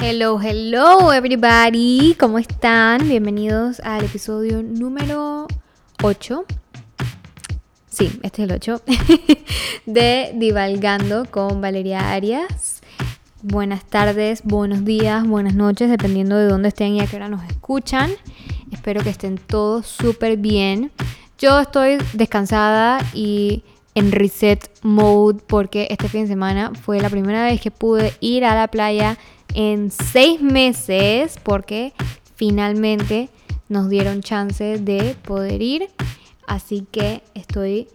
Hello, hello everybody, ¿cómo están? Bienvenidos al episodio número 8. Sí, este es el 8 de Divalgando con Valeria Arias. Buenas tardes, buenos días, buenas noches, dependiendo de dónde estén y a qué hora nos escuchan. Espero que estén todos súper bien. Yo estoy descansada y en reset mode porque este fin de semana fue la primera vez que pude ir a la playa en seis meses porque finalmente nos dieron chance de poder ir. Así que estoy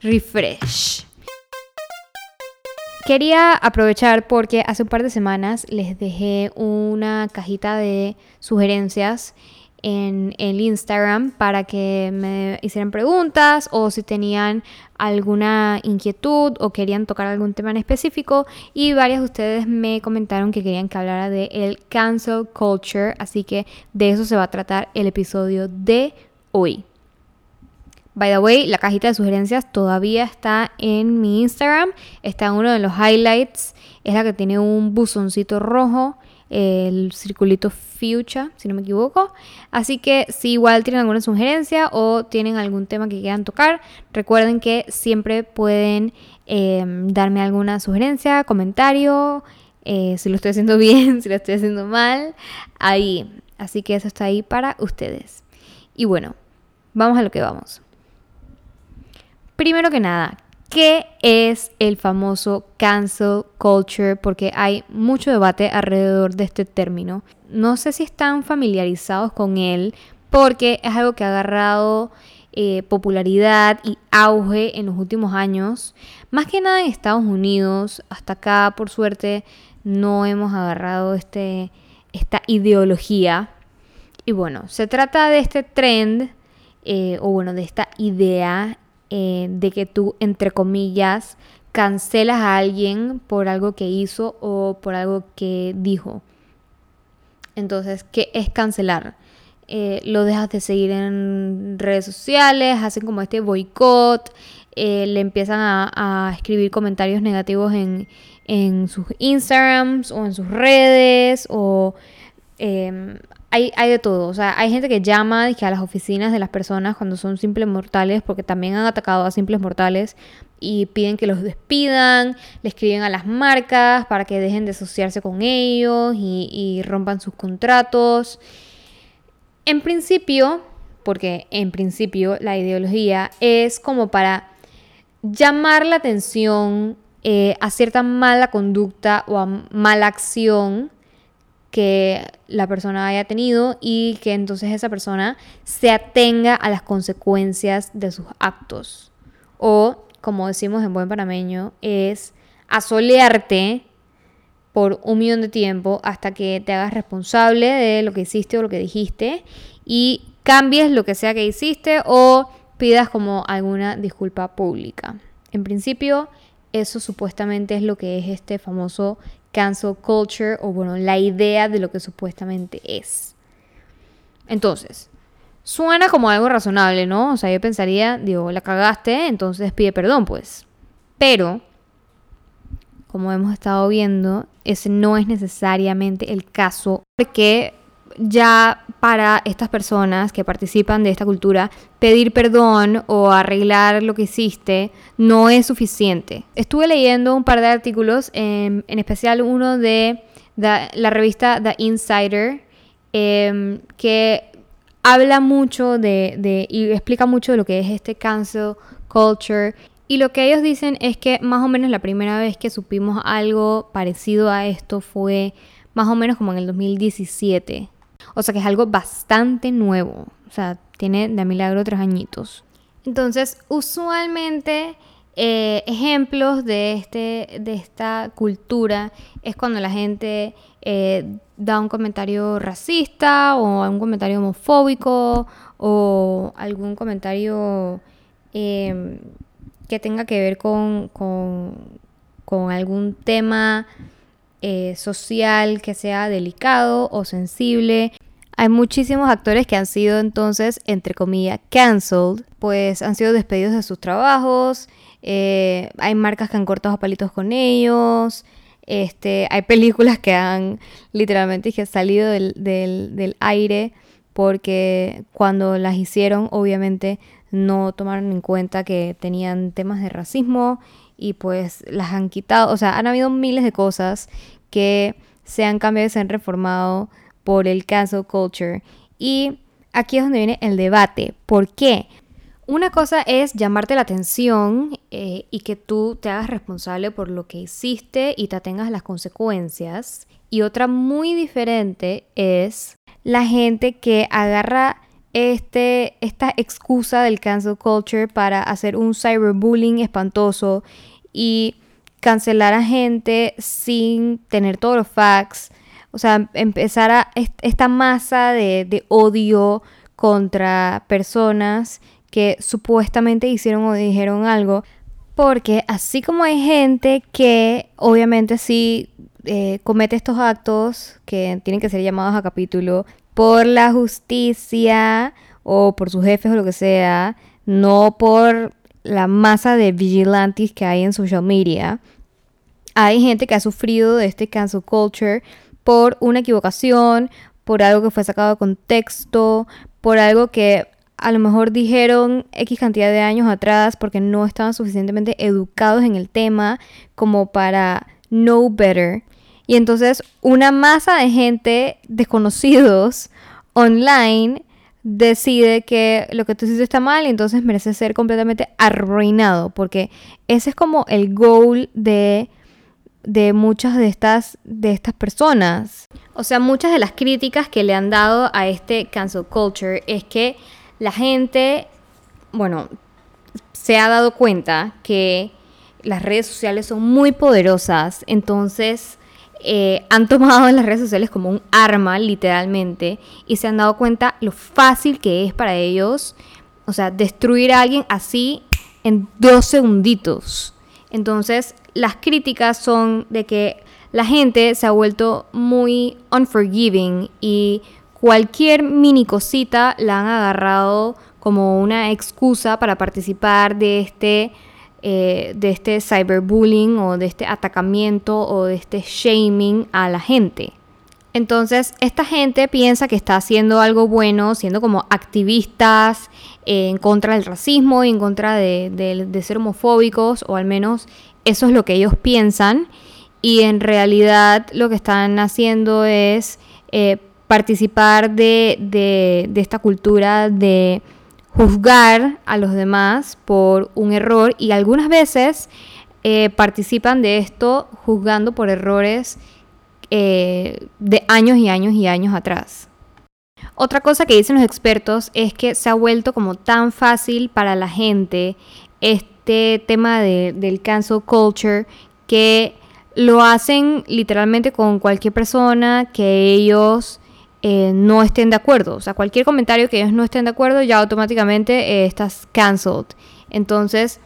refresh. Quería aprovechar porque hace un par de semanas les dejé una cajita de sugerencias en el Instagram para que me hicieran preguntas o si tenían alguna inquietud o querían tocar algún tema en específico. Y varios de ustedes me comentaron que querían que hablara de el cancel culture, así que de eso se va a tratar el episodio de hoy. By the way, la cajita de sugerencias todavía está en mi Instagram, está en uno de los highlights, es la que tiene un buzoncito rojo el circulito fuchsia, si no me equivoco. Así que si igual tienen alguna sugerencia o tienen algún tema que quieran tocar, recuerden que siempre pueden em, darme alguna sugerencia, comentario, eh, si lo estoy haciendo bien, si lo estoy haciendo mal, ahí. Así que eso está ahí para ustedes. Y bueno, vamos a lo que vamos. Primero que nada, ¿Qué es el famoso cancel culture? Porque hay mucho debate alrededor de este término. No sé si están familiarizados con él porque es algo que ha agarrado eh, popularidad y auge en los últimos años. Más que nada en Estados Unidos. Hasta acá, por suerte, no hemos agarrado este, esta ideología. Y bueno, se trata de este trend, eh, o bueno, de esta idea eh, de que tú, entre comillas, cancelas a alguien por algo que hizo o por algo que dijo. Entonces, ¿qué es cancelar? Eh, lo dejas de seguir en redes sociales, hacen como este boicot, eh, le empiezan a, escribir comentarios negativos en, en, sus Instagrams o en sus redes o em, hay, de todo. O sea, hay gente que llama a las oficinas de las personas cuando son simples mortales, porque también han atacado a simples mortales y piden que los despidan, le escriben a las marcas para que dejen de asociarse con ellos y, rompan sus contratos. En principio, porque en principio la ideología es como para llamar la atención eh, a cierta mala conducta o a mala acción que la persona haya tenido y que entonces esa persona se atenga a las consecuencias de sus actos. O, como decimos en buen panameño, es asolearte por un millón de tiempo hasta que te hagas responsable de lo que hiciste o lo que dijiste y cambies lo que sea que hiciste o pidas como alguna disculpa pública. En principio, eso supuestamente es lo que es este famoso cancel culture o bueno, la idea de lo que supuestamente es. Entonces, suena como algo razonable, ¿no? O sea, yo pensaría, digo, la cagaste, entonces pide perdón, pues. Pero, como hemos estado viendo, ese no es necesariamente el caso porque ya para estas personas que participan de esta cultura, pedir perdón o arreglar lo que hiciste no es suficiente. Estuve leyendo un par de artículos, en, especial uno de la revista The Insider, em, que habla mucho de, de, y explica mucho de lo que es este cancel culture. Y lo que ellos dicen es que más o menos la primera vez que supimos algo parecido a esto fue más o menos como en el 2017 o sea que es algo bastante nuevo. O sea, tiene de milagro tres añitos. Entonces, usualmente eh, ejemplos de, este, de esta cultura es cuando la gente eh, da un comentario racista o un comentario homofóbico o algún comentario em, que tenga que ver con, con, con algún tema eh, social que sea delicado o sensible. Hay muchísimos actores que han sido entonces, entre comillas, cancelled, pues han sido despedidos de sus trabajos, eh, hay marcas que han cortado palitos con ellos, Este, hay películas que han literalmente salido del, del aire porque cuando las hicieron obviamente no tomaron en cuenta que tenían temas de racismo y pues las han quitado, o sea, han habido miles de cosas que se han cambiado y se han reformado por el cancel culture. Y aquí es donde viene el debate. ¿Por qué? Una cosa es llamarte la atención eh, y que tú te hagas responsable por lo que hiciste y te atengas las consecuencias. Y otra muy diferente es la gente que agarra este, esta excusa del cancel culture para hacer un cyberbullying espantoso y cancelar a gente sin tener todos los facts. O sea, empezar a esta masa de, odio contra personas que supuestamente hicieron o dijeron algo. Porque así como hay gente que obviamente sí eh, comete estos actos que tienen que ser llamados a capítulo por la justicia o por sus jefes o lo que sea, no por la masa de vigilantes que hay en social media. Hay gente que ha sufrido de este cancel culture por una equivocación, por algo que fue sacado de contexto, por algo que a lo mejor dijeron X cantidad de años atrás porque no estaban suficientemente educados en el tema como para know better. Y entonces una masa de gente desconocidos online decide que lo que tú hiciste está mal y entonces merece ser completamente arruinado porque ese es como el goal de de muchas de estas de estas personas. O sea, muchas de las críticas que le han dado a este cancel culture es que la gente, bueno, se ha dado cuenta que las redes sociales son muy poderosas, entonces eh, han tomado las redes sociales como un arma, literalmente, y se han dado cuenta lo fácil que es para ellos, o sea, destruir a alguien así en dos segunditos. Entonces, las críticas son de que la gente se ha vuelto muy unforgiving y cualquier mini cosita la han agarrado como una excusa para participar de este, eh, de este cyberbullying o de este atacamiento o de este shaming a la gente. Entonces, esta gente piensa que está haciendo algo bueno, siendo como activistas en contra del racismo y en contra de, ser homofóbicos, o al menos eso es lo que ellos piensan. Y en realidad lo que están haciendo es eh, participar de, esta cultura de juzgar a los demás por un error y algunas veces eh, participan de esto juzgando por errores eh, de años y años y años atrás. Otra cosa que dicen los expertos es que se ha vuelto como tan fácil para la gente este tema del cancel culture que lo hacen literalmente con cualquier persona que ellos eh, no estén de acuerdo. O sea, cualquier comentario que ellos no estén de acuerdo, ya automáticamente eh, estás cancelled. Entonces,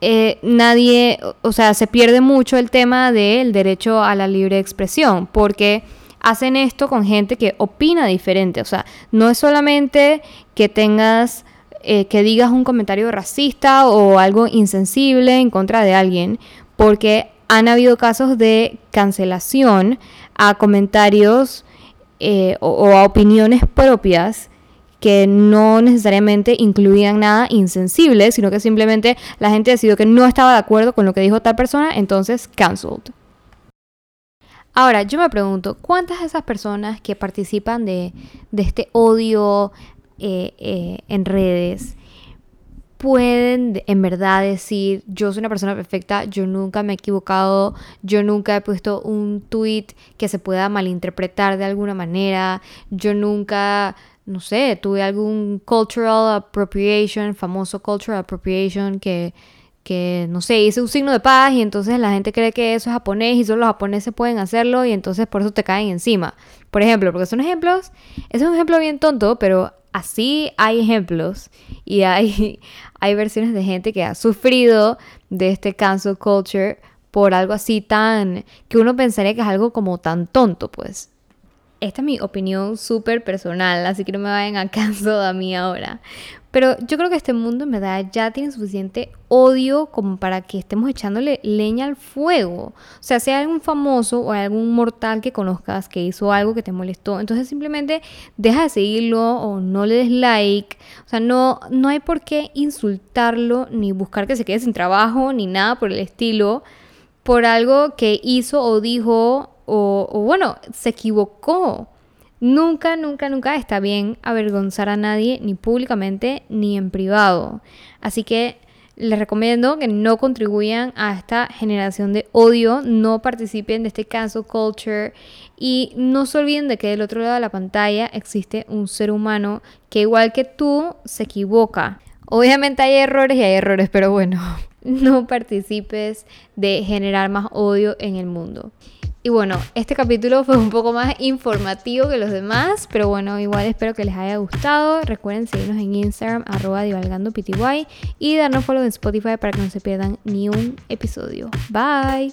eh, nadie, o sea, se pierde mucho el tema del derecho a la libre expresión, porque hacen esto con gente que opina diferente. O sea, no es solamente que tengas, que digas un comentario racista o algo insensible en contra de alguien, porque han habido casos de cancelación a comentarios eh, o, a opiniones propias que no necesariamente incluían nada insensible, sino que simplemente la gente decidió que no estaba de acuerdo con lo que dijo tal persona, entonces cancelled. Ahora, yo me pregunto, ¿cuántas de esas personas que participan de, este odio eh, eh, en redes pueden en verdad decir, yo soy una persona perfecta, yo nunca me he equivocado, yo nunca he puesto un tweet que se pueda malinterpretar de alguna manera, yo nunca, no sé, tuve algún cultural appropriation, famoso cultural appropriation que que, no sé, hice un signo de paz y entonces la gente cree que eso es japonés y solo los japoneses pueden hacerlo y entonces por eso te caen encima. Por ejemplo, porque son ejemplos, es un ejemplo bien tonto, pero así hay ejemplos y hay, hay versiones de gente que ha sufrido de este cancel culture por algo así tan que uno pensaría que es algo como tan tonto, pues. esta es mi opinión súper personal, así que no me vayan a caso a mí ahora. Pero yo creo que este mundo en verdad ya tiene suficiente odio como para que estemos echándole leña al fuego. O sea, hay algún famoso o algún mortal que conozcas que hizo algo que te molestó, entonces simplemente deja de seguirlo o no le des like. O sea, no, no hay por qué insultarlo ni buscar que se quede sin trabajo ni nada por el estilo por algo que hizo o dijo o, o bueno, se equivocó. Nunca, nunca, nunca está bien avergonzar a nadie, ni públicamente ni en privado. Así que les recomiendo que no contribuyan a esta generación de odio, no participen de este caso culture y no se olviden de que del otro lado de la pantalla existe un ser humano que igual que tú se equivoca. Obviamente hay errores y hay errores, pero bueno, no participes de generar más odio en el mundo. Y bueno, este capítulo fue un poco más informativo que los demás, pero bueno, igual espero que les haya gustado. Recuerden seguirnos en Instagram, arroba divalgandopty y darnos follow en Spotify para que no se pierdan ni un episodio. Bye.